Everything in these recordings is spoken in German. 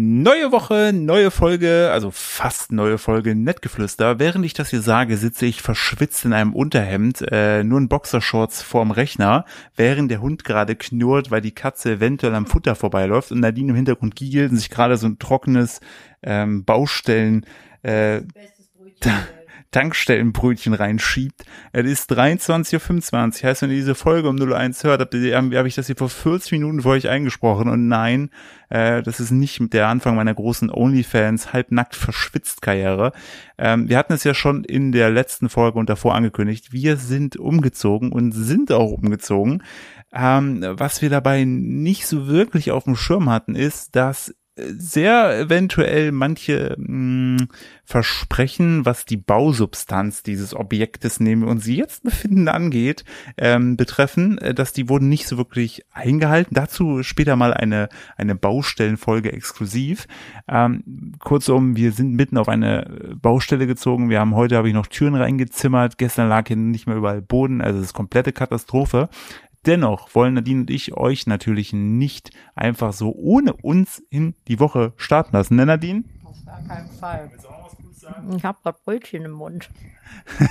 Neue Woche, neue Folge, also fast neue Folge Nettgeflüster. Während ich das hier sage, sitze ich verschwitzt in einem Unterhemd, äh, nur in Boxershorts vorm Rechner, während der Hund gerade knurrt, weil die Katze eventuell am Futter vorbeiläuft und Nadine im Hintergrund giegelt und sich gerade so ein trockenes ähm, Baustellen äh, Tankstellenbrötchen reinschiebt. Es ist 23.25 Uhr. Heißt, wenn ihr diese Folge um 01 hört, habt ihr, habe hab ich das hier vor 40 Minuten für euch eingesprochen. Und nein, äh, das ist nicht der Anfang meiner großen OnlyFans halbnackt verschwitzt Karriere. Ähm, wir hatten es ja schon in der letzten Folge und davor angekündigt. Wir sind umgezogen und sind auch umgezogen. Ähm, was wir dabei nicht so wirklich auf dem Schirm hatten, ist, dass sehr eventuell manche mh, hm, Versprechen, was die Bausubstanz dieses Objektes, nehmen wir uns jetzt befinden, angeht, ähm, betreffen, äh, dass die wurden nicht so wirklich eingehalten. Dazu später mal eine, eine Baustellenfolge exklusiv. Ähm, kurzum, wir sind mitten auf eine Baustelle gezogen. Wir haben heute, habe ich noch Türen reingezimmert. Gestern lag hier nicht mehr überall Boden. Also es ist komplette Katastrophe. Dennoch wollen Nadine und ich euch natürlich nicht einfach so ohne uns in die Woche starten lassen, ne Nadine? Auf gar keinen Fall. Ich habe gerade Brötchen im Mund.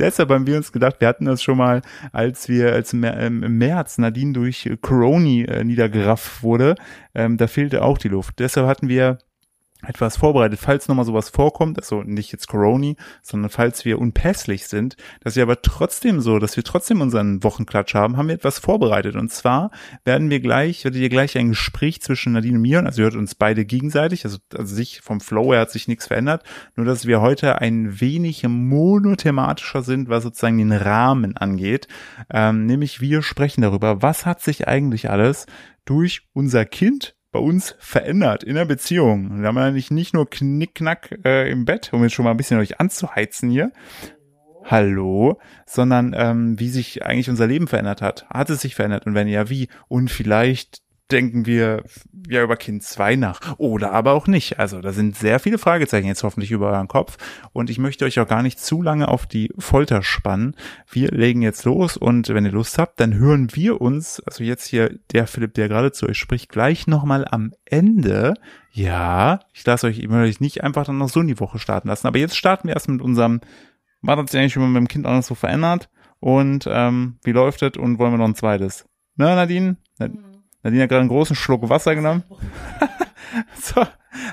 Deshalb haben wir uns gedacht, wir hatten das schon mal, als wir als im März Nadine durch Corona äh, niedergerafft wurde, ähm, da fehlte auch die Luft. Deshalb hatten wir etwas vorbereitet, falls nochmal sowas vorkommt, also nicht jetzt Corona, sondern falls wir unpässlich sind, dass wir aber trotzdem so, dass wir trotzdem unseren Wochenklatsch haben, haben wir etwas vorbereitet. Und zwar werden wir gleich, werdet ihr gleich ein Gespräch zwischen Nadine und mir, also ihr hört uns beide gegenseitig, also, also sich vom Flow her hat sich nichts verändert, nur dass wir heute ein wenig monothematischer sind, was sozusagen den Rahmen angeht. Ähm, nämlich wir sprechen darüber, was hat sich eigentlich alles durch unser Kind bei uns verändert in der Beziehung. Wir haben eigentlich nicht nur Knickknack äh, im Bett, um jetzt schon mal ein bisschen euch anzuheizen hier. Hallo, sondern ähm, wie sich eigentlich unser Leben verändert hat. Hat es sich verändert und wenn ja, wie? Und vielleicht denken wir ja über Kind 2 nach oder aber auch nicht. Also da sind sehr viele Fragezeichen jetzt hoffentlich über euren Kopf und ich möchte euch auch gar nicht zu lange auf die Folter spannen. Wir legen jetzt los und wenn ihr Lust habt, dann hören wir uns, also jetzt hier der Philipp, der gerade zu euch spricht, gleich nochmal am Ende. Ja, ich lasse euch, ich euch nicht einfach dann noch so in die Woche starten lassen, aber jetzt starten wir erst mit unserem, was hat sich eigentlich schon mit dem Kind alles so verändert und ähm, wie läuft es und wollen wir noch ein zweites? Na, Nadine? Mhm. Nadine hat gerade einen großen Schluck Wasser genommen. so,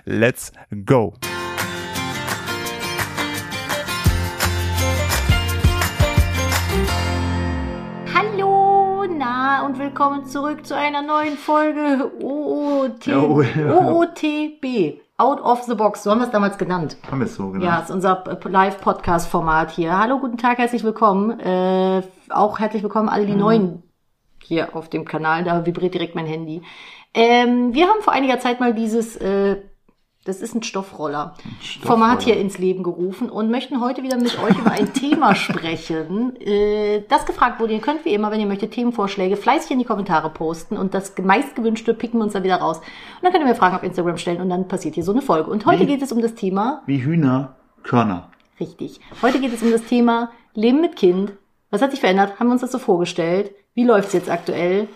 let's go. Hallo, na und willkommen zurück zu einer neuen Folge OOT, oh. OOTB. Out of the Box, so haben wir es damals genannt. Haben wir es so genannt. Ja, ist unser Live-Podcast-Format hier. Hallo, guten Tag, herzlich willkommen. Äh, auch herzlich willkommen alle die mhm. neuen hier auf dem Kanal, da vibriert direkt mein Handy. Ähm, wir haben vor einiger Zeit mal dieses, äh, das ist ein Stoffroller, Stoffroller, Format hier ins Leben gerufen und möchten heute wieder mit euch über ein Thema sprechen, äh, das gefragt wurde. Ihr könnt wie immer, wenn ihr möchtet, Themenvorschläge fleißig in die Kommentare posten und das meistgewünschte picken wir uns dann wieder raus. Und dann könnt ihr mir Fragen auf Instagram stellen und dann passiert hier so eine Folge. Und heute wie, geht es um das Thema... Wie Hühner, Körner. Richtig. Heute geht es um das Thema Leben mit Kind. Was hat sich verändert? Haben wir uns das so vorgestellt? Wie läuft's jetzt aktuell?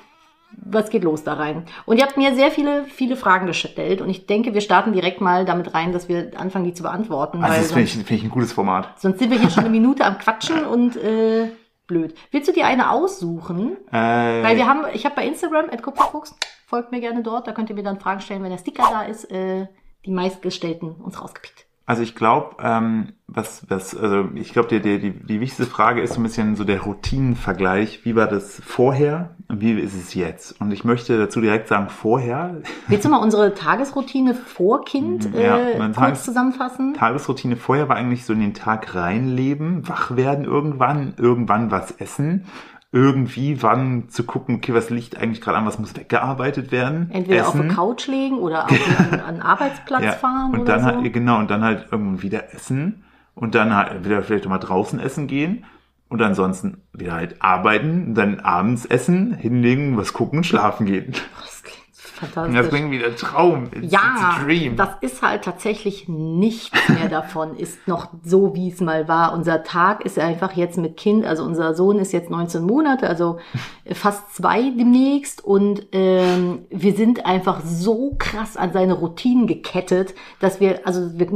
Was geht los da rein? Und ihr habt mir sehr viele, viele Fragen gestellt und ich denke, wir starten direkt mal damit rein, dass wir anfangen, die zu beantworten. Also das finde ich, find ich ein gutes Format. Sonst sind wir hier schon eine Minute am Quatschen und äh, blöd. Willst du dir eine aussuchen? Äh, Weil wir haben, ich habe bei Instagram, at Kupferfuchs, folgt mir gerne dort, da könnt ihr mir dann Fragen stellen, wenn der Sticker da ist, äh, die meistgestellten uns rausgepickt. Also ich glaube, ähm, was, was, also ich glaube, die, die, die, wichtigste Frage ist so ein bisschen so der Routinenvergleich. Wie war das vorher und wie ist es jetzt? Und ich möchte dazu direkt sagen, vorher. Willst du mal unsere Tagesroutine vor Kind äh, ja, kurz Tages zusammenfassen? Tagesroutine vorher war eigentlich so in den Tag reinleben, wach werden irgendwann, irgendwann was essen irgendwie wann zu gucken, okay, was liegt eigentlich gerade an, was muss weggearbeitet werden. Entweder essen. auf der Couch legen oder auf einen Arbeitsplatz ja. fahren. Und oder dann so. halt, genau, und dann halt irgendwann wieder essen und dann halt wieder vielleicht mal draußen essen gehen und ansonsten wieder halt arbeiten, dann abends essen, hinlegen, was gucken, schlafen gehen. Das klingt fantastisch. Das klingt wie Traum. It's, Ja, it's das ist halt tatsächlich nichts mehr davon, ist noch so, wie es mal war. Unser Tag ist einfach jetzt mit Kind, also unser Sohn ist jetzt 19 Monate, also fast zwei demnächst und ähm, wir sind einfach so krass an seine Routinen gekettet, dass wir, also wir,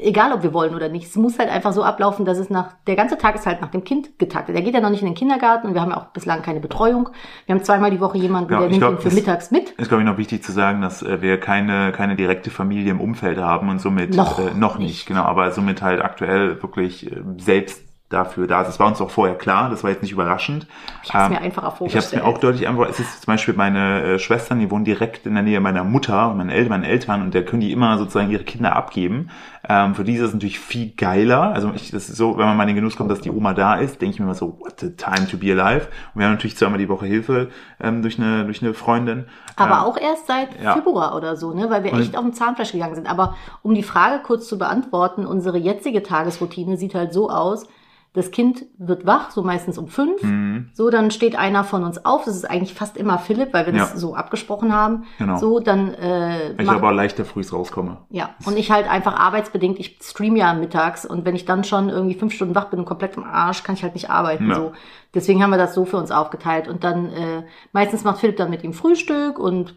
egal ob wir wollen oder nicht, es muss halt einfach so ablaufen, dass es nach, der ganze Tag ist halt nach dem Kind getaktet. Er geht ja noch nicht in den Kindergarten und wir haben ja auch bislang keine Betreuung. Wir haben zweimal die Woche jemanden, Ja, der nimmt glaub, ihn für mittags mit. Ist, glaube ich, noch wichtig zu sagen, dass äh, wir keine, keine direkte Familie im Umfeld haben und somit Noch äh, noch nicht, nicht. genau, aber somit halt aktuell wirklich äh, selbst dafür da ist. Das war uns auch vorher klar, das war jetzt nicht überraschend. Ich habe es Ähm, mir einfacher Ich habe es vorgestellt. mir auch deutlich einfach, es ist zum Beispiel meine äh, Schwestern, die wohnen direkt in der Nähe meiner Mutter und meine Eltern, Eltern und da können die immer sozusagen ihre Kinder abgeben. Ähm, für die ist es natürlich viel geiler. Also ich, das ist so, wenn man mal in den Genuss kommt, dass die Oma da ist, denke ich mir immer so, what a time to be alive. Und wir haben natürlich zweimal die Woche Hilfe ähm, durch eine durch eine Freundin. Aber Ähm, auch erst seit ja. Februar oder so, ne? weil wir echt auf dem Zahnfleisch gegangen sind. Aber um die Frage kurz zu beantworten, unsere jetzige Tagesroutine sieht halt so aus, das Kind wird wach, so meistens um fünf. Mhm. So, dann steht einer von uns auf. Das ist eigentlich fast immer Philipp, weil wir das Ja. so abgesprochen haben. Genau. So, dann äh, Ich aber leichter früh rauskomme. ja, und ich halt einfach arbeitsbedingt, ich stream ja mittags und wenn ich dann schon irgendwie fünf Stunden wach bin und komplett im Arsch, kann ich halt nicht arbeiten. Ja. So. Deswegen haben wir das so für uns aufgeteilt. Und dann äh, meistens macht Philipp dann mit ihm Frühstück und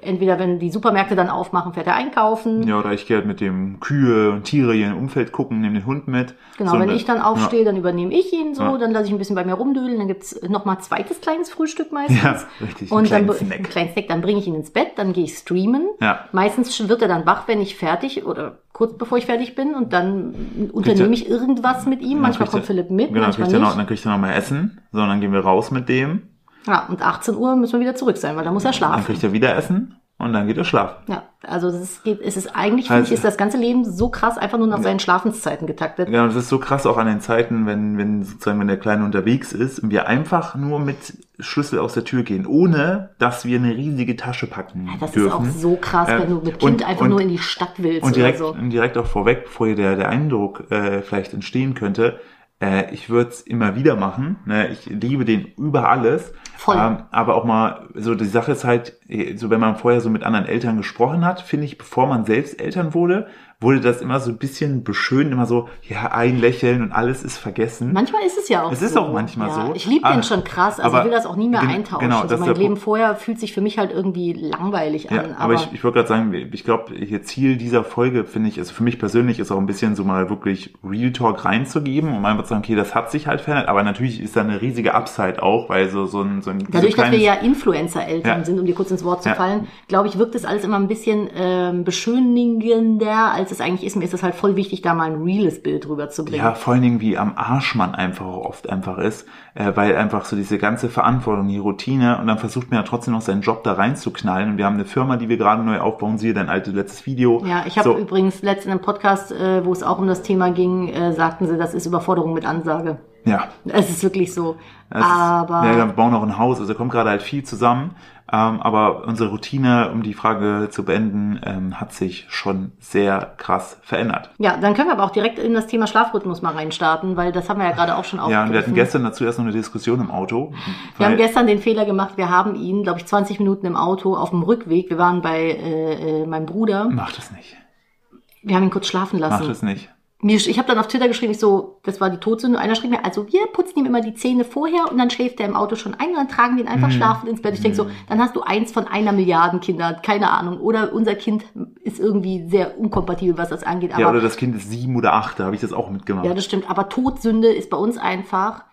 entweder wenn die Supermärkte dann aufmachen, fährt er einkaufen. Ja, oder ich gehe halt mit dem Kühe und Tiere hier im Umfeld gucken, nehme den Hund mit. Genau, So, wenn ich dann aufstehe, dann übernehme ich ihn so, Ja. dann lasse ich ein bisschen bei mir rumdödeln, dann gibt's noch mal zweites kleines Frühstück meistens. Ja, richtig, Und dann Snack. einen kleinen Snack, dann bringe ich ihn ins Bett, dann gehe ich streamen. Ja. Meistens wird er dann wach, wenn ich fertig oder kurz bevor ich fertig bin und dann unternehme ich irgendwas mit ihm. Manchmal kommt Philipp mit, Genau, dann manchmal kriegt er noch, dann kriegt er noch mal Essen, so, und dann gehen wir raus mit dem. Ja, und 18 Uhr müssen wir wieder zurück sein, weil da muss er Dann schlafen. kriegt er wieder Essen und dann geht er schlafen. Ja, also es ist, es ist eigentlich, finde Also- ich, ist das ganze Leben so krass einfach nur nach seinen Schlafenszeiten getaktet. Ja, und das ist so krass auch an den Zeiten, wenn, wenn sozusagen, wenn der Kleine unterwegs ist und wir einfach nur mit Schlüssel aus der Tür gehen, ohne dass wir eine riesige Tasche packen Das dürfen. ist auch so krass, Äh, wenn du mit Kind und- einfach und- nur in die Stadt willst Und direkt, so. und direkt auch vorweg, bevor hier der, der Eindruck äh, vielleicht entstehen könnte, äh, ich würde es immer wieder machen. Ne? Ich liebe den über alles. Voll. Ähm, aber auch mal, so die Sache ist halt, eh, so wenn man vorher so mit anderen Eltern gesprochen hat, finde ich, bevor man selbst Eltern wurde, wurde das immer so ein bisschen beschönt, immer so, ja, ein Lächeln und alles ist vergessen. Manchmal ist es ja auch Es so. ist auch manchmal so. Ich liebe den schon krass, also aber ich will das auch nie mehr gen- eintauschen. genau, so das ist mein Leben vorher fühlt sich für mich halt irgendwie langweilig Ja, an. aber, ich, ich wollte gerade sagen, ich glaube, hier Ziel dieser Folge, finde ich, also für mich persönlich ist auch ein bisschen so mal wirklich Real Talk reinzugeben und einfach zu sagen, okay, das hat sich halt verändert, aber natürlich ist da eine riesige Upside auch, weil so, so ein, so ein Dadurch, so ein dass wir kleines- ja Influencer-Eltern Ja. sind, um dir kurz ins Wort zu Ja. fallen, glaube ich, wirkt das alles immer ein bisschen ähm, beschönigender, als es eigentlich ist. Mir ist es halt voll wichtig, da mal ein reales Bild rüberzubringen. Ja, vor allen Dingen, wie am Arsch man einfach oft einfach ist, äh, weil einfach so diese ganze Verantwortung, die Routine und dann versucht man ja trotzdem noch seinen Job da reinzuknallen und wir haben eine Firma, die wir gerade neu aufbauen, siehe dein altes letztes Video. Ja, ich habe so, übrigens letztens in einem Podcast, äh, wo es auch um das Thema ging, äh, sagten sie, das ist Überforderung mit Ansage. ja, Es ist wirklich so. Es ist- Aber ja, wir bauen auch ein Haus, also kommt gerade halt viel zusammen. Ähm, aber unsere Routine, um die Frage zu beenden, ähm, hat sich schon sehr krass verändert. ja, dann können wir aber auch direkt in das Thema Schlafrhythmus mal reinstarten, weil das haben wir ja gerade auch schon Ja, und wir hatten aufgegriffen. gestern dazu erst noch eine Diskussion im Auto. Wir haben gestern den Fehler gemacht, wir haben ihn, glaube ich, 20 Minuten im Auto auf dem Rückweg. Wir waren bei äh, äh, meinem Bruder. Mach das nicht. Wir haben ihn kurz schlafen Mach lassen. das nicht. Mir, ich habe dann auf Twitter geschrieben, ich so, das war die Todsünde. Einer schrieb mir, also wir putzen ihm immer die Zähne vorher und dann schläft er im Auto schon ein und dann tragen wir ihn einfach schlafend ins Bett. Ich denk so, dann hast du eins von einer Milliarden Kinder, keine Ahnung. Oder unser Kind ist irgendwie sehr unkompatibel, was das angeht. Aber ja, oder das Kind ist sieben oder acht, da habe ich das auch mitgemacht. Ja, das stimmt. Aber Todsünde ist bei uns einfach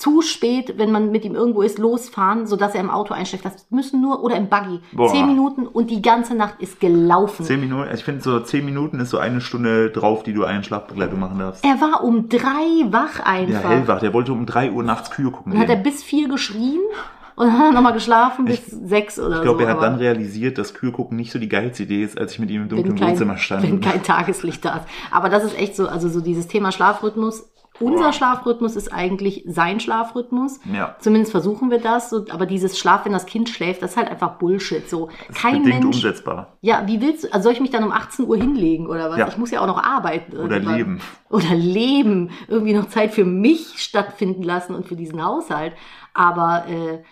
zu spät, wenn man mit ihm irgendwo ist, losfahren, sodass er im Auto einschläft. Das müssen nur, oder im Buggy, Boah. zehn Minuten und die ganze Nacht ist gelaufen. Zehn Minuten, also ich finde so zehn Minuten ist so eine Stunde drauf, die du einen Schlafbegleitung machen darfst. Er war um drei wach Ja, einfach. hellwach. Der wollte um drei Uhr nachts Kühe gucken. dann hat er bis vier geschrien und dann hat er nochmal geschlafen bis sechs oder Ich glaube, so. er hat dann realisiert, dass Kühe gucken nicht so die geilste Idee ist, als ich mit ihm im dunklen kein, Wohnzimmer stand. wenn kein Tageslicht da ist. Aber das ist echt so, also so dieses Thema Schlafrhythmus. Unser. Schlafrhythmus ist eigentlich sein Schlafrhythmus. Ja. Zumindest versuchen wir das. Aber dieses Schlaf, wenn das Kind schläft, das ist halt einfach Bullshit. So, Das ist kein Mensch. umsetzbar. Ja, wie willst du, also soll ich mich dann um 18 Uhr hinlegen oder was? Ja. Ich muss ja auch noch arbeiten. Oder irgendwann. leben. Oder leben. Irgendwie noch Zeit für mich stattfinden lassen und für diesen Haushalt. Aber äh,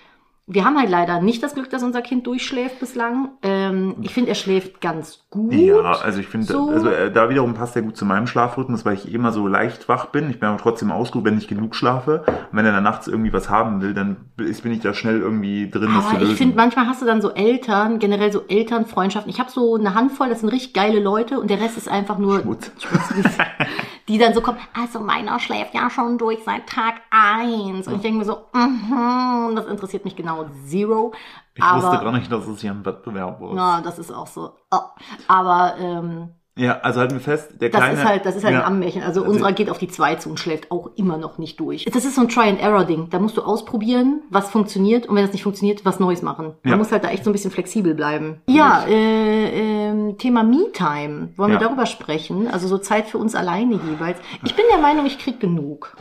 wir haben halt leider nicht das Glück, dass unser Kind durchschläft bislang. Ähm, ich finde, er schläft ganz gut. Ja, also ich finde, So. also äh, da wiederum passt er gut zu meinem Schlafrhythmus, weil ich immer so leicht wach bin. Ich bin aber trotzdem ausgeruht, wenn ich genug schlafe. Und wenn er dann nachts irgendwie was haben will, dann bin ich da schnell irgendwie drin, das zu Aber lösen. ich finde, manchmal hast du dann so Eltern, generell so Elternfreundschaften. Ich habe so eine Handvoll, das sind richtig geile Leute und der Rest ist einfach nur, Schmutz. die dann so kommen, also meiner schläft ja schon durch seit Tag eins Und ich denke mir so, mhm, das interessiert mich genau zero. Ich wusste aber, gar nicht, dass es hier ein Wettbewerb war. Ja, das ist auch so. Oh. Aber ähm, Ja, also halten wir fest, der das kleine... ist halt, das ist halt ja, ein Ammärchen. Also, Also- unserer geht auf die zwei zu und schläft auch immer noch nicht durch. Das ist so ein Try-and-Error-Ding. Da musst du ausprobieren, was funktioniert und wenn das nicht funktioniert, was Neues machen. Man Ja. muss halt da echt so ein bisschen flexibel bleiben. Ja, äh, ähm, Thema Me-Time. Wollen Ja. wir darüber sprechen? Also so Zeit für uns alleine jeweils. Ich bin der Meinung, ich krieg genug.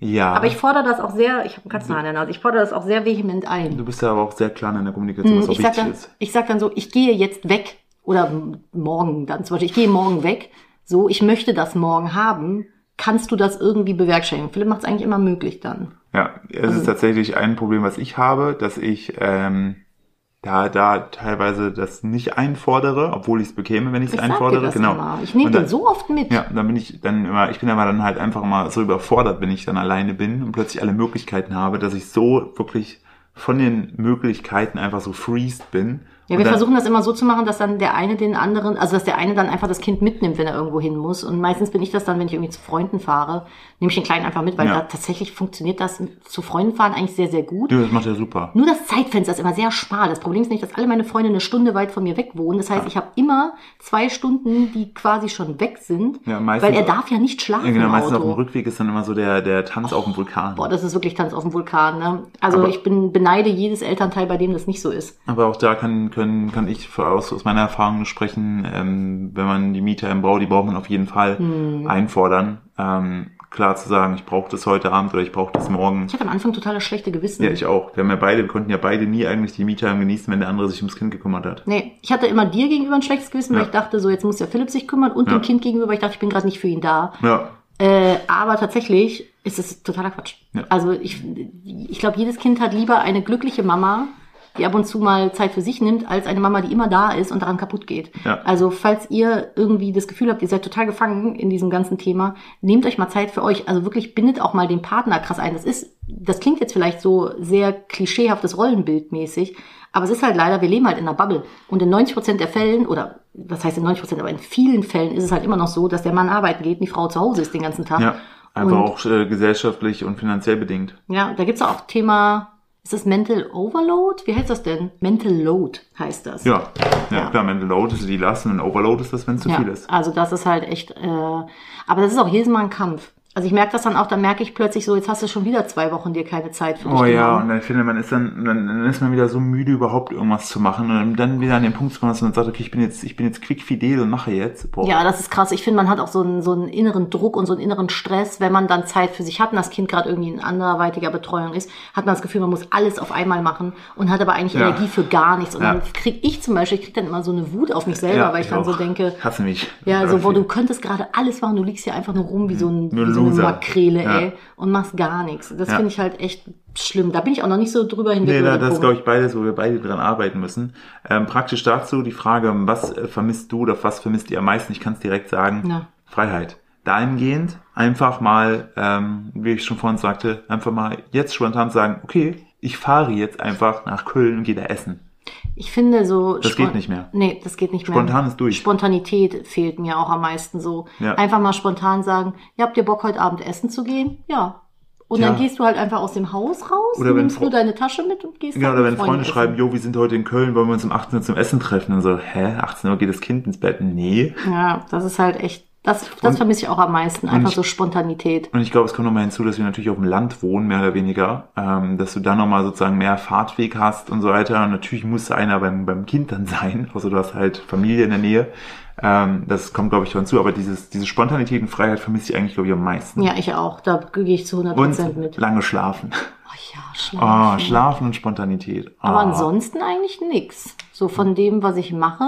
Ja, Aber ich fordere das auch sehr, ich habe einen Katzenhaar in der Nase, ich fordere das auch sehr vehement ein. du bist ja aber auch sehr klar in der Kommunikation, was Hm, auch ich sag, wichtig dann, ist. ich sag dann so, ich gehe jetzt weg oder morgen dann zum Beispiel, ich gehe morgen weg, so, ich möchte das morgen haben, kannst du das irgendwie bewerkstelligen? Philipp macht es eigentlich immer möglich dann. Ja, es Mhm. ist tatsächlich ein Problem, was ich habe, dass ich ähm, da, da teilweise das nicht einfordere, obwohl ich es bekäme, wenn ich es Ich dir einfordere. das genau. immer. Ich nehme den so oft mit. Ja, dann bin ich dann immer, ich bin aber dann halt einfach mal so überfordert, wenn ich dann alleine bin und plötzlich alle Möglichkeiten habe, dass ich so wirklich von den Möglichkeiten einfach so freezed bin. Ja, wir dann, versuchen das immer so zu machen, dass dann der eine den anderen, also dass der eine dann einfach das Kind mitnimmt, wenn er irgendwo hin muss. Und meistens bin ich das dann, wenn ich irgendwie zu Freunden fahre, nehme ich den Kleinen einfach mit, weil Ja. da tatsächlich funktioniert das zu Freunden fahren eigentlich sehr, sehr gut. Ja, das macht ja super. Nur das Zeitfenster ist immer sehr schmal. Das Problem ist nicht, dass alle meine Freunde eine Stunde weit von mir weg wohnen. Das heißt, ich habe immer zwei Stunden, die quasi schon weg sind, Ja, meistens- weil er darf ja nicht schlafen Ja, genau, meistens auf dem Auto. Rückweg ist dann immer so der, der Tanz auf dem Vulkan. Boah, das ist wirklich Tanz auf dem Vulkan. Ne? Also Aber- ich bin beneide jedes Elternteil, bei dem das nicht so ist. Aber auch da kann, können, kann ich aus, aus meiner Erfahrung sprechen, ähm, wenn man die Mieter im Bau, die braucht man auf jeden Fall Hm. einfordern. Ähm, klar zu sagen, ich brauche das heute Abend oder ich brauche das morgen. Ich hatte am Anfang total das schlechte Gewissen. Ja, ich auch. Wir haben ja beide, wir konnten ja beide nie eigentlich die Mieter genießen, wenn der andere sich ums Kind gekümmert hat. Nee, ich hatte immer dir gegenüber ein schlechtes Gewissen, weil Ja. ich dachte, so jetzt muss ja Philipp sich kümmern und Ja. dem Kind gegenüber, weil ich dachte, ich bin gerade nicht für ihn da. Ja, Äh, aber tatsächlich ist es totaler Quatsch. Ja. Also ich, ich glaube, jedes Kind hat lieber eine glückliche Mama, die ab und zu mal Zeit für sich nimmt, als eine Mama, die immer da ist und daran kaputt geht. Ja. Also falls ihr irgendwie das Gefühl habt, ihr seid total gefangen in diesem ganzen Thema, nehmt euch mal Zeit für euch. Also wirklich bindet auch mal den Partner krass ein. Das ist, das klingt jetzt vielleicht so sehr klischeehaftes Rollenbildmäßig, aber es ist halt leider, wir leben halt in einer Bubble. Und in 90 Prozent der Fällen, oder was heißt in 90 Prozent, aber in vielen Fällen ist es halt immer noch so, dass der Mann arbeiten geht und die Frau zu Hause ist den ganzen Tag. ja. Einfach Und- auch äh, gesellschaftlich und finanziell bedingt. Ja, da gibt's auch Thema, ist das Mental Overload? Wie heißt das denn? Mental Load heißt das. Ja, ja, Ja. klar, Mental Load ist die Last und Overload ist das, wenn es zu Ja, viel ist. Also das ist halt echt, äh, aber das ist auch jedes Mal ein Kampf. Also ich merke das dann auch, dann merke ich plötzlich so, jetzt hast du schon wieder zwei Wochen dir keine Zeit für dich Oh ja, genommen. und dann finde man ist dann, dann dann ist man wieder so müde, überhaupt irgendwas zu machen und dann wieder an den Punkt zu kommen, dass man sagt, okay, ich bin jetzt, ich bin jetzt quickfidel und mache jetzt. Boah. Ja, das ist krass. Ich finde, man hat auch so einen, so einen inneren Druck und so einen inneren Stress, wenn man dann Zeit für sich hat und das Kind gerade irgendwie in anderweitiger Betreuung ist, hat man das Gefühl, man muss alles auf einmal machen und hat aber eigentlich Ja. Energie für gar nichts. Und Ja. dann krieg ich zum Beispiel, ich krieg dann immer so eine Wut auf mich selber, Ja, weil ich, dann so auch. denke, Hasse mich. Ja, so, wo Dafür. du könntest gerade alles machen, du liegst hier einfach nur rum wie so, ein, wie so eine. Makrele, Ja. ey, und machst gar nichts. Das Ja. finde ich halt echt schlimm. Da bin ich auch noch nicht so drüber hinweg. Nee, da, das ist, glaube ich, beides, wo wir beide dran arbeiten müssen. Ähm, praktisch dazu die Frage, was äh, vermisst du oder was vermisst ihr am meisten? Ich kann es direkt sagen. Ja. Freiheit. Dahingehend einfach mal, ähm, wie ich schon vorhin sagte, einfach mal jetzt spontan sagen, okay, ich fahre jetzt einfach nach Köln und gehe da essen. Ich finde so. Das geht nicht mehr. Nee, das geht nicht mehr. Spontan ist durch. Spontanität fehlt mir auch am meisten so. Ja. Einfach mal spontan sagen, ja, habt ihr Bock, heute Abend essen zu gehen? Ja. Und dann Ja. gehst du halt einfach aus dem Haus raus, Oder wenn nimmst nur deine Tasche mit und gehst Genau, dann oder wenn Freunde Freunden schreiben, jo, wir sind heute in Köln, wollen wir uns um 18 Uhr zum Essen treffen? Und so, hä, 18 Uhr geht das Kind ins Bett? Nee. Ja, das ist halt echt, das, das Und- vermisse ich auch am meisten. Einfach ich- so Spontanität. Und ich glaube, es kommt nochmal hinzu, dass wir natürlich auf dem Land wohnen, mehr oder weniger, ähm, dass du dann nochmal sozusagen mehr Fahrtweg hast und so weiter. Und natürlich muss einer beim, beim Kind dann sein, außer du hast halt Familie in der Nähe. Ähm, das kommt, glaube ich, hinzu. Aber dieses, diese Spontanität und Freiheit vermisse ich eigentlich, glaube ich, am meisten. Ja, ich auch. Da gehe ich zu 100% und mit. lange schlafen. Oh ja, Oh, schlafen. schlafen und Spontanität. Aber Ah. ansonsten eigentlich nix. So von dem, was ich mache.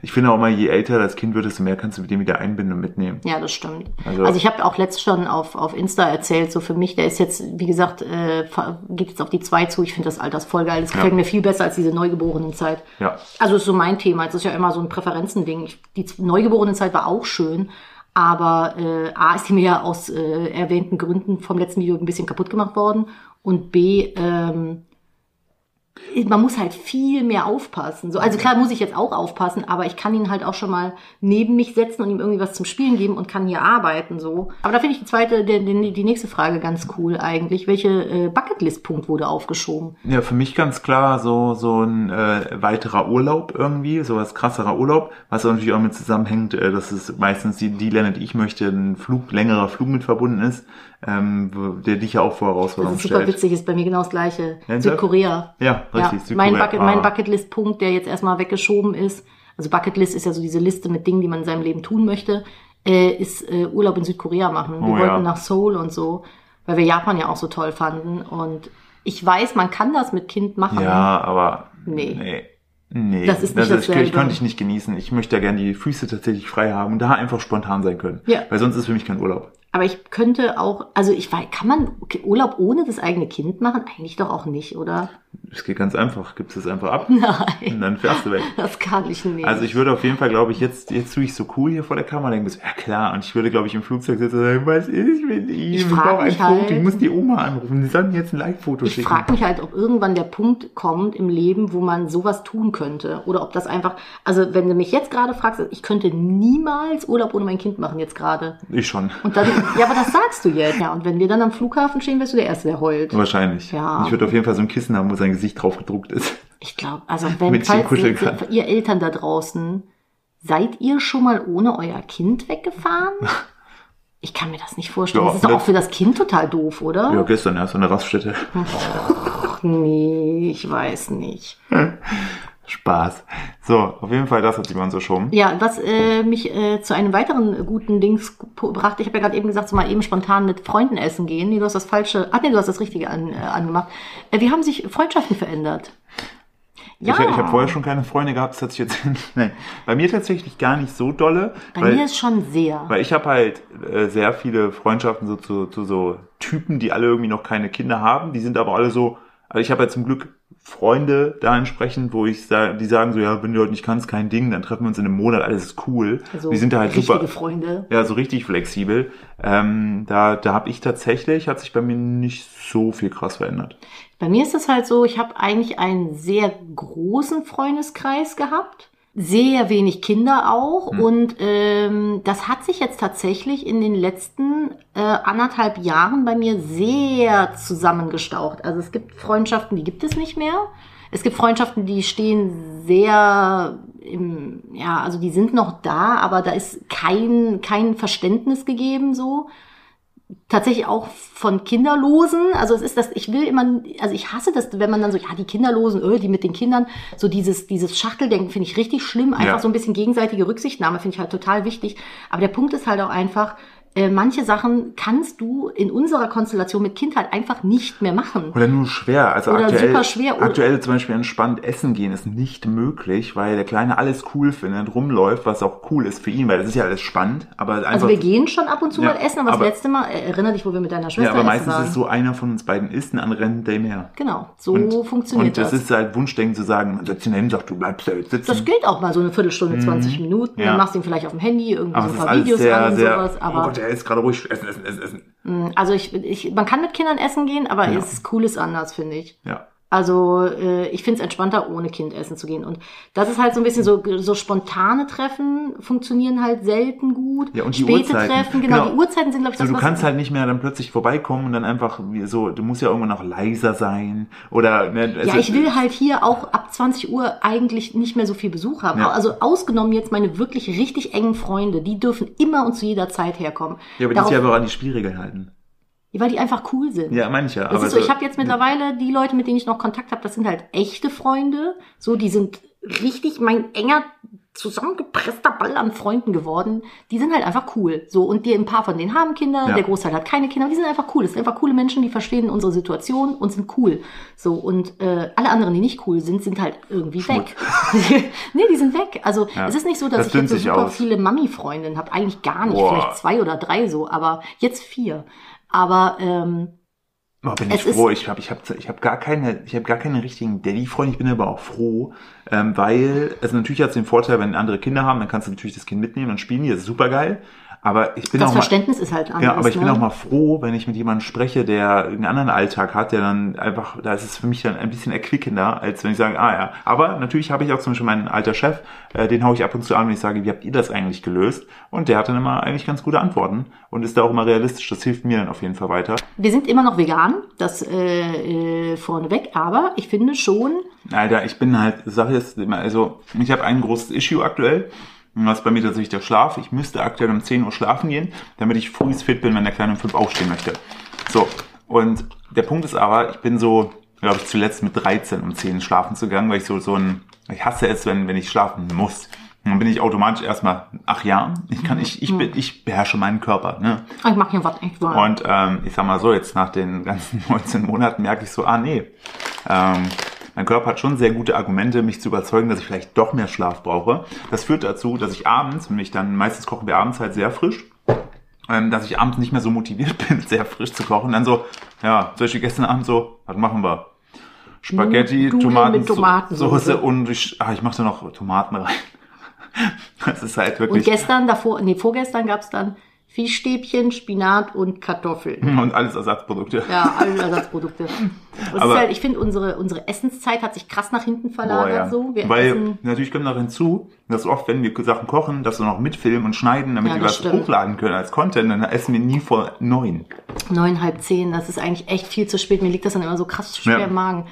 Ich finde auch mal, je älter das Kind wird, desto mehr kannst du mit dem wieder einbinden und mitnehmen. Ja, das stimmt. Also- Also, ich habe auch letzt schon auf, auf Insta erzählt, so für mich, der ist jetzt, wie gesagt, äh, geht jetzt auf die zwei zu. Ich finde das Alters voll geil. Das gefällt mir viel besser als diese Neugeborenen-Zeit. Ja. Also ist so mein Thema. Es ist ja immer so ein Präferenzending. Ich, die Neugeborenen-Zeit war auch schön, aber äh, A ist die mir ja aus äh, erwähnten Gründen vom letzten Video ein bisschen kaputt gemacht worden und B ähm, man muss halt viel mehr aufpassen. So, also klar muss ich jetzt auch aufpassen, aber ich kann ihn halt auch schon mal neben mich setzen und ihm irgendwie was zum Spielen geben und kann hier arbeiten so. Aber da finde ich die zweite, die, die, nächste Frage ganz cool eigentlich. Welche äh, Bucketlist-Punkt wurde aufgeschoben? Ja, für mich ganz klar so so ein äh, weiterer Urlaub irgendwie, so was krasserer Urlaub, was natürlich auch mit zusammenhängt, äh, dass es meistens die, die Länder, die ich möchte, ein Flug, längerer Flug mit verbunden ist, ähm, der dich ja auch vor Das Herausforderungen ist super stellt. witzig, ist bei mir genau das gleiche. Ja, Südkorea. Ja, richtig. Ja, mein, Südkorea. Bucket, mein Ah. Bucketlist-Punkt, der jetzt erstmal weggeschoben ist, also Bucketlist ist ja so diese Liste mit Dingen, die man in seinem Leben tun möchte, äh, ist äh, Urlaub in Südkorea machen. Wir Oh, wollten ja. nach Seoul und so, weil wir Japan ja auch so toll fanden. Und ich weiß, man kann das mit Kind machen. Ja, aber Nee. nee. Nee, Das ist nicht ich, ich dasselbe. könnte ich nicht genießen. Ich möchte ja gerne die Füße tatsächlich frei haben und da einfach spontan sein können. Ja. Weil sonst ist für mich kein Urlaub. Aber ich könnte auch, also ich weiß, kann man Urlaub ohne das eigene Kind machen? Eigentlich doch auch nicht, oder? Es geht ganz einfach. Gibst es einfach ab Nein, und dann fährst du weg. das kann ich nicht. Also ich würde auf jeden Fall, glaube ich, jetzt, jetzt tue ich so cool hier vor der Kamera, denke so, ja klar, und ich würde, glaube ich, im Flugzeug sitzen und sagen, was ist mit ihm? Ich Ich brauche ein mich Foto, halt- ich muss die Oma anrufen, die sollen mir jetzt ein Live-Foto Ich schicken. frage mich halt, ob irgendwann der Punkt kommt im Leben, wo man sowas tun könnte. Oder ob das einfach, also wenn du mich jetzt gerade fragst, ich könnte niemals Urlaub ohne mein Kind machen, jetzt gerade. Ich schon. Und dann, ja, aber das sagst du jetzt. Ja, und wenn wir dann am Flughafen stehen, wirst du der Erste, der heult. Wahrscheinlich. Ja. Ich würde auf jeden Fall so ein Kissen haben, wo sein Gesicht drauf gedruckt ist. Ich glaube, also wenn, falls ihr, ihr Eltern da draußen, seid ihr schon mal ohne euer Kind weggefahren? Ich kann mir das nicht vorstellen. Ja, das ist doch ne- auch für das Kind total doof, oder? Ja, gestern erst an der Raststätte. Ach nee, ich weiß nicht. Spaß. So, auf jeden Fall, das hat jemand so schon. Ja, was äh, mich äh, zu einem weiteren guten Dings brachte, ich habe ja gerade eben gesagt, so mal eben spontan mit Freunden essen gehen. Nee, du hast das falsche, ach nee, du hast das Richtige an, äh, angemacht. Äh, wie haben sich Freundschaften verändert? Ja, Ich, ich habe vorher schon keine Freunde gehabt, das hat sich jetzt, nein, bei mir tatsächlich gar nicht so dolle. bei weil, mir ist schon sehr. Weil ich habe halt äh, sehr viele Freundschaften so zu, zu so Typen, die alle irgendwie noch keine Kinder haben. Die sind aber alle so, also ich habe halt zum Glück Freunde da entsprechend, wo ich sage, die sagen so, ja, wenn du heute nicht kannst, kein Ding, dann treffen wir uns in einem Monat, alles ist cool. also wir sind da halt super, Freunde. ja, so richtig flexibel. Ähm, da da habe ich tatsächlich, hat sich bei mir nicht so viel krass verändert. Bei mir ist es halt so, ich habe eigentlich einen sehr großen Freundeskreis gehabt. Sehr wenig Kinder auch. Hm. Und ähm, das hat sich jetzt tatsächlich in den letzten äh, anderthalb Jahren bei mir sehr zusammengestaucht. Also es gibt Freundschaften, die gibt es nicht mehr. Es gibt Freundschaften, die stehen sehr im, ja, also die sind noch da, aber da ist kein, kein Verständnis gegeben so tatsächlich auch von Kinderlosen. Also es ist das, ich will immer, also ich hasse das, wenn man dann so, ja, die Kinderlosen, öh, die mit den Kindern, so dieses, dieses Schachteldenken finde ich richtig schlimm. Einfach Ja. so ein bisschen gegenseitige Rücksichtnahme finde ich halt total wichtig. Aber der Punkt ist halt auch einfach, äh, manche Sachen kannst du in unserer Konstellation mit Kind halt einfach nicht mehr machen. Oder nur schwer. Also Oder aktuell, super schwer. Oder- aktuell zum Beispiel entspannt essen gehen ist nicht möglich, weil der Kleine alles cool findet, rumläuft, was auch cool ist für ihn, weil das ist ja alles spannend. Aber einfach, Also wir gehen schon ab und zu Ja, mal essen, aber, aber- das letzte Mal, äh, erinnere dich, wo wir mit deiner Schwester ja, aber meistens waren. ist es so, einer von uns beiden isst, ein anderer rennt mehr. Genau, so Und, funktioniert und das das. ist halt Wunschdenken zu sagen, man setzt ihn hin, sagt, du bleibst da jetzt sitzen. Das geht auch mal so eine Viertelstunde, 20 Minuten. Mhm. Ja. Dann machst du ihn vielleicht auf dem Handy, irgendwie aber so ein paar Videos sehr, an und sehr, sowas. oh Aber Gott, er ist gerade ruhig, essen, essen, essen, essen. mh, also ich, ich, man kann mit Kindern essen gehen, aber Ja. es ist cool ist anders, finde ich. Ja. Also äh, ich finde es entspannter, ohne Kind essen zu gehen. Und das ist halt so ein bisschen so, so spontane Treffen funktionieren halt selten gut. Ja, und die Späte Uhrzeiten. Treffen, genau, Genau. die Uhrzeiten sind, glaube ich, So, das, du kannst halt nicht mehr dann plötzlich vorbeikommen und dann einfach so, du musst ja irgendwann auch leiser sein oder ne, Ja, also- ich will halt hier auch ab 20 Uhr eigentlich nicht mehr so viel Besuch haben. Ja. Also ausgenommen jetzt meine wirklich richtig engen Freunde, die dürfen immer und zu jeder Zeit herkommen. Ja, aber die sich aber auch an die Spielregeln halten. Weil die einfach cool sind. Ja, manche. Das aber ist so, ich habe jetzt mittlerweile die Leute, mit denen ich noch Kontakt habe, das sind halt echte Freunde. So, die sind richtig mein enger zusammengepresster Ball an Freunden geworden. Die sind halt einfach cool. So, und die, ein paar von denen haben Kinder, Ja. der Großteil hat keine Kinder. Die sind einfach cool. Das sind einfach coole Menschen, die verstehen unsere Situation und sind cool. So, und äh, alle anderen, die nicht cool sind, sind halt irgendwie weg. nee, die sind weg. Also Ja. es ist nicht so, dass Das ich jetzt so super aus. viele Mami-Freundinnen habe. Eigentlich gar nicht. Boah. Vielleicht zwei oder drei so, aber jetzt vier. Aber ähm, Oh, bin Es ich froh. Ich habe ich hab, ich hab gar keine, ich habe gar keine richtigen Daddy-Freunde. Ich bin aber auch froh, ähm, weil, also natürlich hat es den Vorteil, wenn andere Kinder haben, dann kannst du natürlich das Kind mitnehmen und spielen. Das ist super geil. Aber ich bin das auch mal, Verständnis ist halt anders. ja, aber ich bin ne? auch mal froh, wenn ich mit jemandem spreche, der einen anderen Alltag hat, der dann einfach, da ist es für mich dann ein bisschen erquickender, als wenn ich sage, ah ja. Aber natürlich habe ich auch zum Beispiel meinen alter Chef, äh, den haue ich ab und zu an, wenn ich sage, wie habt ihr das eigentlich gelöst? Und der hat dann immer eigentlich ganz gute Antworten und ist da auch immer realistisch. Das hilft mir dann auf jeden Fall weiter. Wir sind immer noch vegan, das äh, äh, vorneweg, aber ich finde schon, Alter, ich bin halt, Sache ist, immer, also ich habe ein großes Issue aktuell. Und das ist bei mir tatsächlich der Schlaf. Ich müsste aktuell um 10 Uhr schlafen gehen, damit ich früh fit bin, wenn der Kleine um 5 aufstehen möchte. So, und der Punkt ist aber, ich bin so, glaube ich, zuletzt mit 13 um 10 schlafen zu gegangen, weil ich so, so ein, ich hasse es, wenn, wenn ich schlafen muss. Und dann bin ich automatisch erstmal, ach ja, ich kann, ich, ich, bin, ich beherrsche meinen Körper, ne? ah, ich mache hier was echt wahr. Und ähm, ich sag mal so, jetzt nach den ganzen 19 Monaten merke ich so, ah nee, ähm, mein Körper hat schon sehr gute Argumente, mich zu überzeugen, dass ich vielleicht doch mehr Schlaf brauche. Das führt dazu, dass ich abends, wenn ich dann, meistens kochen wir abends halt sehr frisch, ähm, dass ich abends nicht mehr so motiviert bin, sehr frisch zu kochen. Dann so, ja, zum Beispiel gestern Abend so, was machen wir? Spaghetti, Nudeln Tomaten, Tomatensoße. Soße und ich, ah, ich mache da noch Tomaten rein. Das ist halt Und wirklich. gestern, davor, nee, vorgestern gab's dann Fischstäbchen, Spinat und Kartoffeln. Und alles Ersatzprodukte. Ja, alle Ersatzprodukte. Aber- halt, ich finde, unsere, unsere Essenszeit hat sich krass nach hinten verlagert. Boah, ja. so. Wir Weil essen, natürlich kommt noch hinzu, dass oft, wenn wir Sachen kochen, dass wir noch mitfilmen und schneiden, damit Ja, wir was stimmt. hochladen können als Content, dann essen wir nie vor neun. neun, halb zehn. Das ist eigentlich echt viel zu spät. Mir liegt das dann immer so krass schwer Ja. im Magen.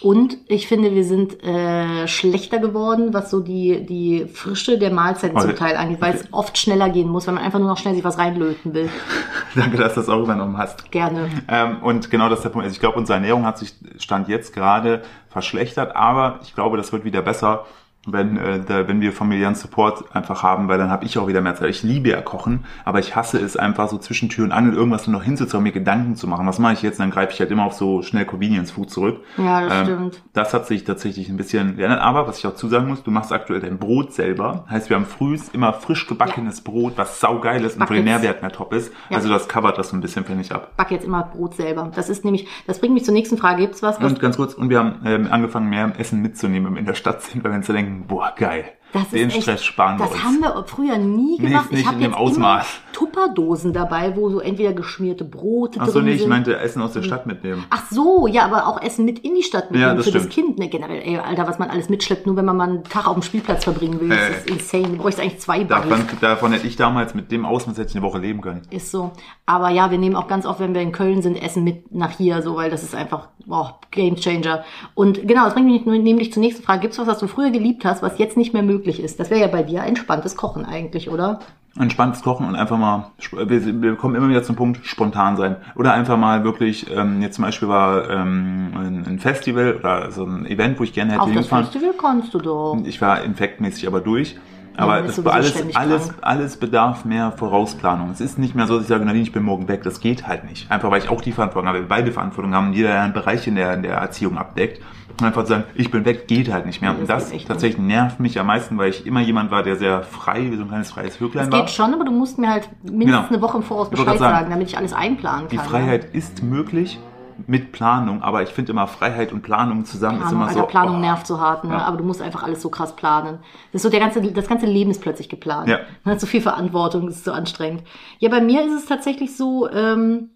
Und ich finde, wir sind äh, schlechter geworden, was so die, die Frische der Mahlzeiten zum Teil angeht, weil es oft schneller gehen muss, weil man einfach nur noch schnell sich was reinlöten will. Danke, dass du das auch übernommen hast. Gerne. Ähm, und genau das ist der Punkt. Also ich glaube, unsere Ernährung hat sich Stand jetzt gerade verschlechtert, aber ich glaube, das wird wieder besser, wenn, äh, da, wenn wir familiären Support einfach haben, weil dann habe ich auch wieder mehr Zeit. Ich liebe ja Kochen, aber ich hasse es einfach so zwischen Tür und Angel irgendwas nur noch hinzuzauen, mir Gedanken zu machen. Was mache ich jetzt? Dann greife ich halt immer auf so schnell Convenience Food zurück. Ja, das Ähm, stimmt. Das hat sich tatsächlich ein bisschen geändert. Aber was ich auch zusagen muss, du machst aktuell dein Brot selber. Heißt, wir haben frühs immer frisch gebackenes Brot, was saugeil ist und von den jetzt. Nährwerten her top ist. Ja. Also das covert das so ein bisschen, finde ich, ab. Back jetzt immer Brot selber. Das ist nämlich, das bringt mich zur nächsten Frage. Gibt's was, was Und ganz kurz, und wir haben ähm, angefangen, mehr Essen mitzunehmen, wenn wir in der Stadt sind, weil wir uns dann denken, boah, geil. Das Den ist echt, Stress sparen wir Das uns. haben wir früher nie gemacht. nicht ich habe in dem Ausmaß. Tupperdosen dabei, wo so entweder geschmierte Brote Ach so, drin nee, ich sind. meinte Essen aus der Stadt mitnehmen. Ach so, ja, aber auch Essen mit in die Stadt mitnehmen Ja, das für das stimmt. Kind. Ne, generell, ey, Alter, was man alles mitschleppt, nur wenn man mal einen Tag auf dem Spielplatz verbringen will. Das Äh. ist insane. Du bräuchst eigentlich zwei Davon, Buggies. davon hätte ich damals mit dem Ausmaß hätte ich eine Woche leben können. Ist so. Aber ja, wir nehmen auch ganz oft, wenn wir in Köln sind, Essen mit nach hier, so, weil das ist einfach, boah, Game Changer. Und genau, das bringt mich nämlich zur nächsten Frage. Gibt's was, was du früher geliebt hast, was jetzt nicht mehr möglich ist? Das wäre ja bei dir entspanntes Kochen eigentlich, oder? entspanntes Kochen und einfach mal, wir, wir kommen immer wieder zum Punkt, spontan sein. Oder einfach mal wirklich, ähm, jetzt zum Beispiel war ähm, ein, Festival oder so ein Event, wo ich gerne hätte Auf das hingefahren. Festival kannst du doch. Ich war infektmäßig aber durch. Aber das alles, alles, krank. alles bedarf mehr Vorausplanung. Es ist nicht mehr so, dass ich sage, Nadine, ich bin morgen weg. Das geht halt nicht. Einfach weil ich auch die Verantwortung habe, wir beide Verantwortung haben, jeder einen Bereich in der, in der Erziehung abdeckt. Und einfach zu sagen, ich bin weg, geht halt nicht mehr. Und das das tatsächlich nervt mich am meisten, weil ich immer jemand war, der sehr frei, wie so ein kleines freies Vöglein war. geht schon, aber du musst mir halt mindestens Genau. eine Woche im Voraus Bescheid sagen, sagen, damit ich alles einplanen Die kann. Freiheit ist möglich mit Planung, aber ich finde immer Freiheit und Planung zusammen Ja, ist Planung, immer so. Alter, Planung oh. nervt so hart, ne? Ja. aber du musst einfach alles so krass planen. Das ist so der ganze, das ganze Leben ist plötzlich geplant. Ja. Man hat so viel Verantwortung, das ist so anstrengend. Ja, bei mir ist es tatsächlich so, ähm,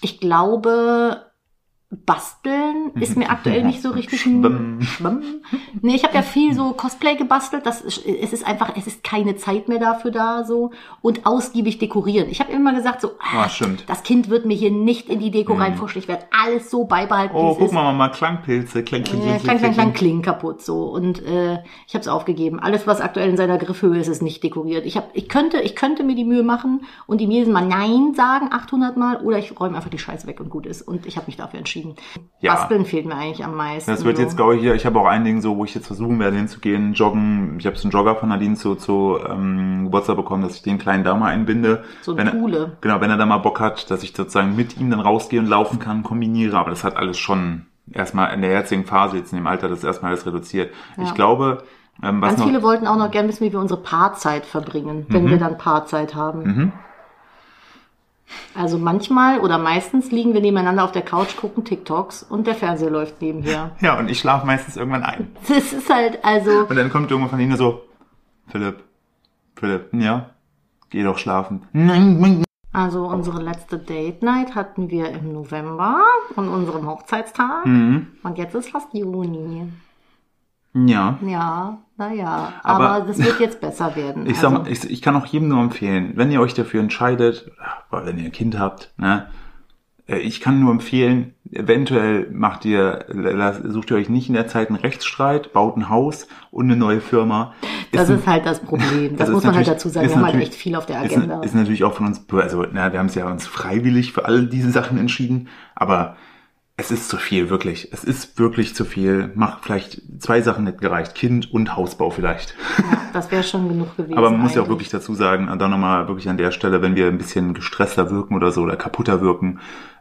ich glaube, Basteln ist mir aktuell nicht so richtig. Schwimmen. Schwimmen. Nee, ich habe ja viel so Cosplay gebastelt. Das ist, es ist einfach, es ist keine Zeit mehr dafür da so und ausgiebig dekorieren. Ich habe immer gesagt so, ah, Ah, stimmt. das Kind wird mir hier nicht in die Deko reinfuschen. Ich werde alles so beibehalten, Oh, guck ist. mal, mal Klangpilze, kling, kling, Ja, kling, klang, klang, klang, kling. kling kaputt so und äh, ich habe es aufgegeben. Alles, was aktuell in seiner Griffhöhe ist, ist nicht dekoriert. Ich hab, ich könnte, ich könnte mir die Mühe machen und ihm jedes Mal Nein sagen, 800 Mal, oder ich räume einfach die Scheiße weg und gut ist. Und ich habe mich dafür entschieden. Entschieden. Ja. Basteln fehlt mir eigentlich am meisten. Das wird so. jetzt, glaube ich, ich habe auch ein Ding so, wo ich jetzt versuchen werde hinzugehen, joggen. Ich habe so einen Jogger von Nadine zu, zu ähm, Geburtstag bekommen, dass ich den kleinen da mal einbinde. So wenn ein er, Thule. Genau, wenn er da mal Bock hat, dass ich sozusagen mit ihm dann rausgehe und laufen kann, kombiniere. Aber das hat alles schon erstmal in der jetzigen Phase, jetzt in dem Alter, das erstmal alles reduziert. Ja. Ich glaube, ähm, was Ganz noch, viele wollten auch noch gerne wissen, wie wir unsere Paarzeit verbringen, wenn Mhm. wir dann Paarzeit haben. Also manchmal oder meistens liegen wir nebeneinander auf der Couch, gucken TikToks und der Fernseher läuft nebenher. ja, und ich schlafe meistens irgendwann ein. Das ist halt, also, Und dann kommt irgendwann von ihnen so, Philipp, Philipp, ja, geh doch schlafen. Also unsere letzte Date Night hatten wir im November an unserem Hochzeitstag. Mhm. Und jetzt ist fast Juni. Ja. Ja, naja. Aber- Aber, das wird jetzt besser werden. Ich, sag also, mal, ich, ich kann auch jedem nur empfehlen, wenn ihr euch dafür entscheidet, oder wenn ihr ein Kind habt, ne, äh, ich kann nur empfehlen, eventuell macht ihr, sucht ihr euch nicht in der Zeit einen Rechtsstreit, baut ein Haus und eine neue Firma. das ein- ist halt das Problem. Das, das muss ist man halt dazu sagen. ist Wir haben halt echt viel auf der ist, Agenda. ist natürlich auch von uns, also na, wir haben es ja uns freiwillig für all diese Sachen entschieden, aber es ist zu viel, wirklich. Es ist wirklich zu viel. Macht vielleicht zwei Sachen nicht gereicht. Kind und Hausbau vielleicht. das wäre schon genug gewesen. Aber man muss ja auch wirklich dazu sagen, und dann nochmal wirklich an der Stelle, wenn wir ein bisschen gestresster wirken oder so oder kaputter wirken,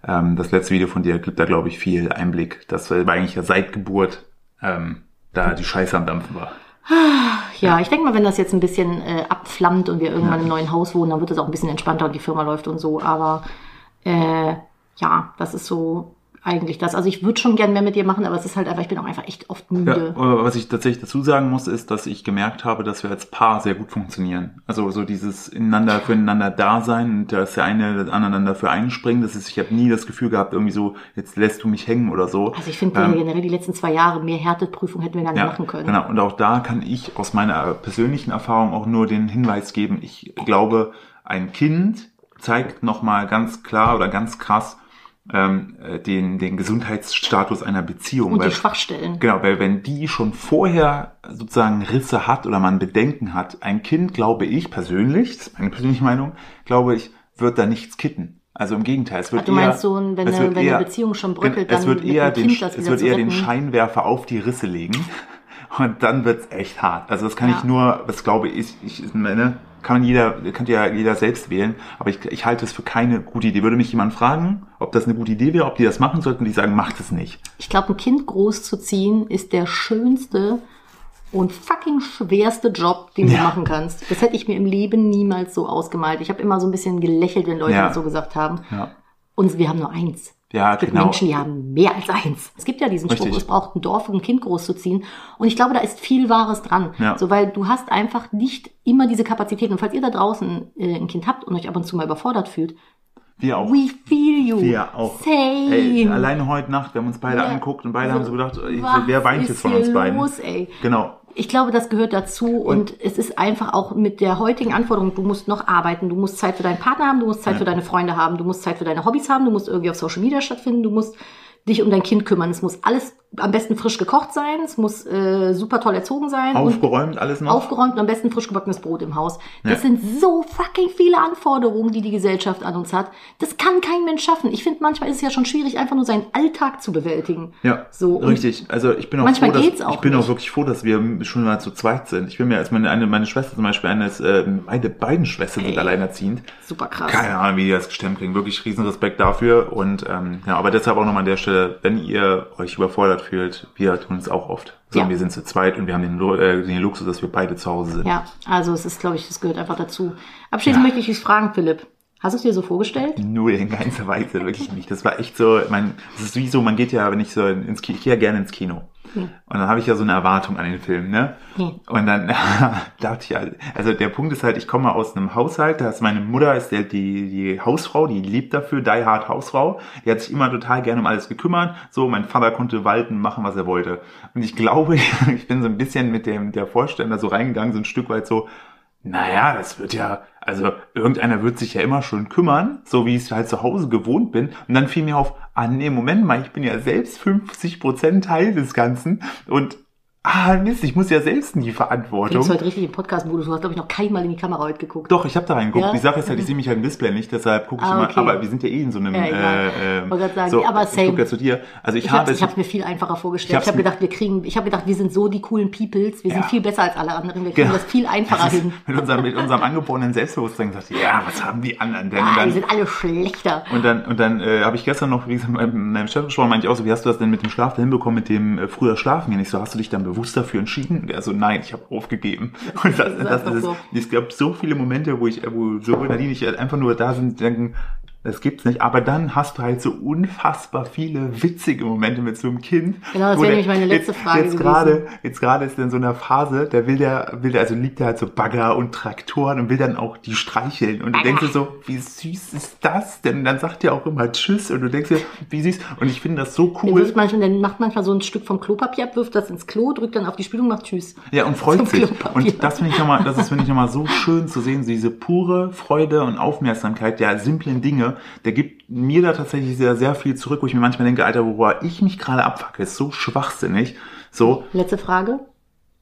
ähm, das letzte Video von dir gibt da, glaube ich, viel Einblick. Das war eigentlich ja seit Geburt ähm, da die Scheiße am Dampfen war. Ja, ich denke mal, wenn das jetzt ein bisschen äh, abflammt und wir irgendwann im neuen Haus wohnen, dann wird es auch ein bisschen entspannter und die Firma läuft und so. Aber äh, ja, das ist so eigentlich das. Also ich würde schon gern mehr mit dir machen, aber es ist halt einfach, ich bin auch einfach echt oft Ja, müde. aber was ich tatsächlich dazu sagen muss, ist, dass ich gemerkt habe, dass wir als Paar sehr gut funktionieren. Also so dieses ineinander füreinander da sein und dass der eine den anderen dafür einspringt. Das ist, ich habe nie das Gefühl gehabt, irgendwie so, jetzt lässt du mich hängen oder so. Also ich finde Ähm, generell die letzten zwei Jahre mehr Härteprüfung hätten wir gar nicht machen können. Genau, und auch da kann ich aus meiner persönlichen Erfahrung auch nur den Hinweis geben, ich glaube, ein Kind zeigt nochmal ganz klar oder ganz krass ähm, äh, den, den Gesundheitsstatus einer Beziehung. Und weil- die Schwachstellen. Genau, weil wenn die schon vorher sozusagen Risse hat oder man Bedenken hat, ein Kind, glaube ich persönlich, das ist meine persönliche Meinung, glaube ich, wird da nichts kitten. Also im Gegenteil, es wird Ach, du eher, meinst so, wenn es eine- wird wenn eine eher- Beziehung schon bröckelt, es dann wird mit eher den, Kind es wird eher den. Scheinwerfer auf die Risse legen und dann wird's echt hart. Also das kann Ja. ich nur, das glaube ich, ich meine, kann jeder, kann ja jeder selbst wählen, aber ich, ich halte es für keine gute Idee. Würde mich jemand fragen, ob das eine gute Idee wäre, ob die das machen sollten, die sagen, macht es nicht. Ich glaube, ein Kind großzuziehen ist der schönste und fucking schwerste Job, den du Ja. machen kannst. Das hätte ich mir im Leben niemals so ausgemalt. Ich habe immer so ein bisschen gelächelt, wenn Leute Ja. das so gesagt haben. Ja. Und wir haben nur eins. Ja, Es gibt genau. Menschen, die haben mehr als eins. Es gibt ja diesen Spruch, Richtig. es braucht ein Dorf, um ein Kind großzuziehen. Und ich glaube, da ist viel Wahres dran. Ja. So, weil du hast einfach nicht immer diese Kapazitäten. Und falls ihr da draußen äh, ein Kind habt und euch ab und zu mal überfordert fühlt, Wir auch. we feel you. Wir auch. Same. Ey, alleine heute Nacht, wir haben uns beide Ja. angeguckt und beide So, haben so gedacht, ey, wer weint jetzt von uns beiden? Los, ey? Genau. Ich glaube, das gehört dazu und, es ist einfach auch mit der heutigen Anforderung, du musst noch arbeiten, du musst Zeit für deinen Partner haben, du musst Zeit für deine Freunde haben, du musst Zeit für deine Hobbys haben, du musst irgendwie auf Social Media stattfinden, du musst dich um dein Kind kümmern. Es muss alles am besten frisch gekocht sein, es muss äh, super toll erzogen sein Aufgeräumt alles noch. aufgeräumt und am besten frisch gebackenes Brot im Haus. Das Ja. sind so fucking viele Anforderungen, die die Gesellschaft an uns hat. Das kann kein Mensch schaffen. Ich finde, manchmal ist es ja schon schwierig, einfach nur seinen Alltag zu bewältigen. ja, So, richtig. Also ich bin auch manchmal froh, dass, geht's auch ich bin nicht. auch wirklich froh, dass wir schon mal zu zweit sind. Ich bin mir als meine eine meine Schwester zum Beispiel eine ist, äh, beide beiden Schwestern sind Ey. alleinerziehend. Super krass. Keine Ahnung, wie die das gestemmt kriegen. Wirklich riesen Respekt dafür. Und ähm, ja, aber deshalb auch nochmal an der Stelle, wenn ihr euch überfordert fühlt, wir tun es auch oft. So, Ja. wir sind zu zweit und wir haben den, äh, den Luxus, dass wir beide zu Hause sind. Ja, also es ist, glaube ich, das gehört einfach dazu. Abschließend möchte ich dich fragen, Philipp. Hast du es dir so vorgestellt? Null in keinster Weise, wirklich nicht. Das war echt so, mein, das ist wie so, man geht ja, wenn ich so ins Kino, ich gehe ja gerne ins Kino. Und dann habe ich ja so eine Erwartung an den Film, ne? Und dann dachte ich ja, also der Punkt ist halt, ich komme aus einem Haushalt, da ist meine Mutter, ist der, die, die Hausfrau, die liebt dafür, die hard Hausfrau. Die hat sich immer total gerne um alles gekümmert. So, mein Vater konnte walten, machen, was er wollte. Und ich glaube, ich bin so ein bisschen mit dem, der Vorstellung da so reingegangen, so ein Stück weit so, naja, das wird ja, also irgendeiner wird sich ja immer schon kümmern, so wie ich es halt zu Hause gewohnt bin. Und dann fiel mir auf, ah nee, Moment mal, ich bin ja selbst 50 Prozent Teil des Ganzen und Ah, Mist, ich muss ja selbst in die Du Verantwortung. bist heute richtig im Podcast-Modus. Du hast, glaube ich, noch keinmal in die Kamera heute geguckt. Doch, ich habe da reingeguckt. Ja? Die Sache ist halt, ich sehe mich halt im Display nicht, deshalb gucke ich Ah, immer. okay. Aber wir sind ja eh in so einem. Ja, äh, grad sagen, so, aber ich same. gucke ja zu dir. Also ich, Ich habe habe es. ich hab's mir viel einfacher Ich vorgestellt. Ich habe gedacht, wir kriegen, ich habe gedacht, wir sind so die coolen Peoples. Wir sind Ja. viel besser als alle anderen. Wir kriegen Genau. das viel einfacher Das hin. mit, unserem, mit unserem angeborenen Selbstbewusstsein gesagt, ja, was haben die anderen denn? Ah, die dann, sind alle schlechter. und dann, und dann äh, habe ich gestern noch, wie gesagt, mit meinem Chef gesprochen, meinte ich auch so, wie hast du das denn mit dem Schlaf da hinbekommen, mit dem äh, früher Schlafen gehen? Ich so, hast du dich dann bewusst dafür entschieden? Und er so, nein, ich habe aufgegeben. Und das, Das das, ist so. es gab so viele Momente, wo ich, wo sowohl Nadine ich einfach nur da sind, denken, das gibt's nicht. Aber dann hast du halt so unfassbar viele witzige Momente mit so einem Kind. Genau, das wäre nämlich meine letzte jetzt, Frage Jetzt gerade, jetzt gerade ist er in so einer Phase, da will der, will der, also liebt er halt so Bagger und Traktoren und will dann auch die streicheln. Und du denkst dir so, wie süß ist das denn? Und dann sagt er auch immer Tschüss und du denkst dir, wie süß. Und ich finde das so cool. wirft manchmal, der macht manchmal so ein Stück vom Klopapier ab, wirft das ins Klo, drückt dann auf die Spülung, macht Tschüss. Ja, und freut Zum sich. Klopapier. Und das finde ich nochmal, das ist, finde ich nochmal so schön zu sehen, so diese pure Freude und Aufmerksamkeit der simplen Dinge. Der gibt mir da tatsächlich sehr, sehr viel zurück, wo ich mir manchmal denke, Alter, worüber ich mich gerade abfacke, ist so schwachsinnig. So, Letzte Frage.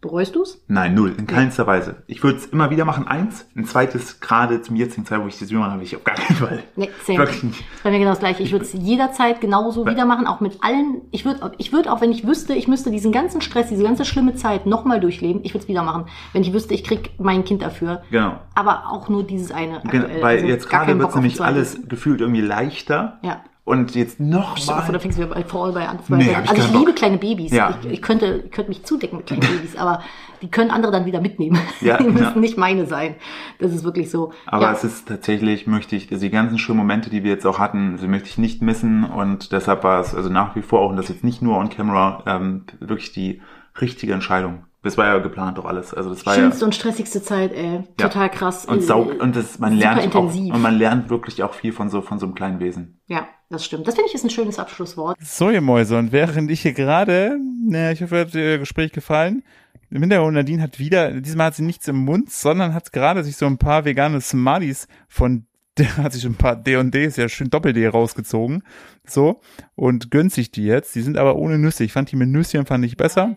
Bereust du's? nein, null, in keinster Weise. Ich würde es immer wieder machen, eins. Ein zweites, gerade zum jetzigen Zeit, wo ich das jünger habe, ich auf gar keinen Fall. Nee, same. Wirklich nicht. Bei mir genau das gleiche. Ich würde es jederzeit genauso wieder machen, auch mit allen. Ich würde ich würd auch, wenn ich wüsste, ich müsste diesen ganzen Stress, diese ganze schlimme Zeit nochmal durchleben, ich würde es wieder machen. Wenn ich wüsste, ich krieg mein Kind dafür. Genau. Aber auch nur dieses eine. Aktuell. Weil Also jetzt gerade wird nämlich alles gefühlt irgendwie leichter. Ja. Und jetzt noch mal. fängst du bei Fall bei an. Nee, Bei- ich also ich Bock. liebe kleine Babys. Ja. Ich, ich, könnte, ich könnte mich zudecken mit kleinen Babys, aber die können andere dann wieder mitnehmen. Ja, die müssen ja. nicht meine sein. Das ist wirklich so. Aber ja. es ist tatsächlich, möchte ich, also die ganzen schönen Momente, die wir jetzt auch hatten, sie möchte ich nicht missen und deshalb war es also nach wie vor auch, und das jetzt nicht nur on camera, ähm, wirklich die richtige Entscheidung. Das war ja geplant doch alles. Also das war Schönste ja und stressigste Zeit, ey. Ja. Total krass. und Äh, saug und das man super lernt auch intensiv. und man lernt wirklich auch viel von so von so einem kleinen Wesen. Ja, das stimmt. Das finde ich ist ein schönes Abschlusswort. So ihr Mäuse und während ich hier gerade, na, ich hoffe, hat ihr Gespräch gefallen. Im Hintergrund Nadine hat wieder, diesmal hat sie nichts im Mund, sondern hat gerade sich so ein paar vegane Smarties von der hat sich ein paar D&Ds, ja schön Doppel-D rausgezogen, so, und gönnt sich die jetzt. Die sind aber ohne Nüsse. Ich fand die mit Nüsschen fand ich besser.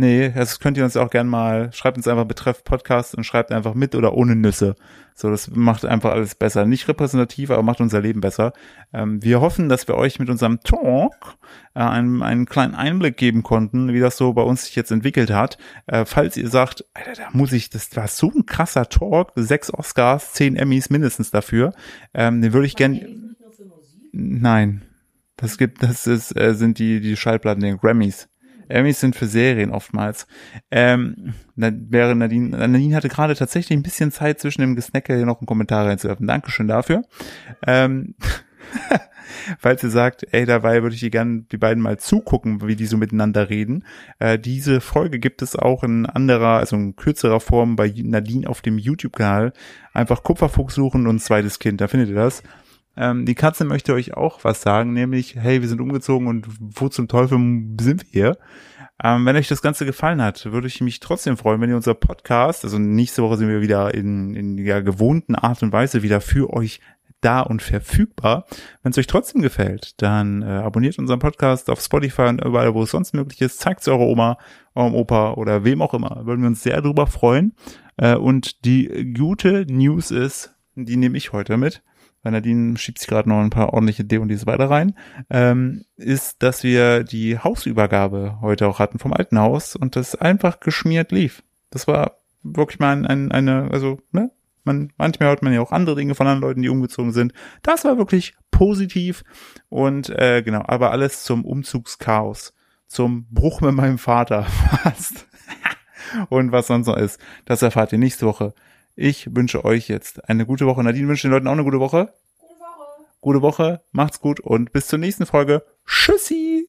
Nee, das könnt ihr uns auch gern mal, schreibt uns einfach betreff Podcast und schreibt einfach mit oder ohne Nüsse. So, das macht einfach alles besser. Nicht repräsentativ, aber macht unser Leben besser. Ähm, wir hoffen, dass wir euch mit unserem Talk äh, einen, einen kleinen Einblick geben konnten, wie das so bei uns sich jetzt entwickelt hat. Äh, falls ihr sagt, Alter, da muss ich, das war so ein krasser Talk, sechs Oscars, zehn Emmys mindestens dafür, ähm, den würde ich gern, nein, das gibt, das ist, äh, sind die, die Schallplatten, den Grammys. Emmys sind für Serien oftmals. Ähm, wäre Nadine, Nadine hatte gerade tatsächlich ein bisschen Zeit zwischen dem Gesnacke hier noch einen Kommentar reinzuwerfen. Dankeschön dafür. Ähm, falls ihr sagt, ey, dabei würde ich die gerne die beiden mal zugucken, wie die so miteinander reden. Äh, diese Folge gibt es auch in anderer, also in kürzerer Form bei Nadine auf dem YouTube-Kanal. Einfach Kupferfuchs suchen und zweites Kind, da findet ihr das. Ähm, die Katze möchte euch auch was sagen, nämlich, hey, wir sind umgezogen und wo zum Teufel sind wir hier? Ähm, wenn euch das Ganze gefallen hat, würde ich mich trotzdem freuen, wenn ihr unser Podcast, also nächste Woche sind wir wieder in, in der gewohnten Art und Weise wieder für euch da und verfügbar. Wenn es euch trotzdem gefällt, dann äh, abonniert unseren Podcast auf Spotify und überall, wo es sonst möglich ist. Zeigt es eurer Oma, eurem Opa oder wem auch immer. Würden wir uns sehr drüber freuen. Äh, und die gute News ist, die nehme ich heute mit weil Nadine schiebt sich gerade noch ein paar ordentliche D&Ds weiter rein, ähm, ist, dass wir die Hausübergabe heute auch hatten vom alten Haus und das einfach geschmiert lief. Das war wirklich mal ein, ein, eine, also, ne? Man, manchmal hört man ja auch andere Dinge von anderen Leuten, die umgezogen sind. Das war wirklich positiv und äh, genau, aber alles zum Umzugschaos, zum Bruch mit meinem Vater fast und was sonst noch ist. Das erfahrt ihr nächste Woche. Ich wünsche euch jetzt eine gute Woche. Nadine wünscht den Leuten auch eine gute Woche. Gute Woche. Gute Woche. Macht's gut und bis zur nächsten Folge. Tschüssi.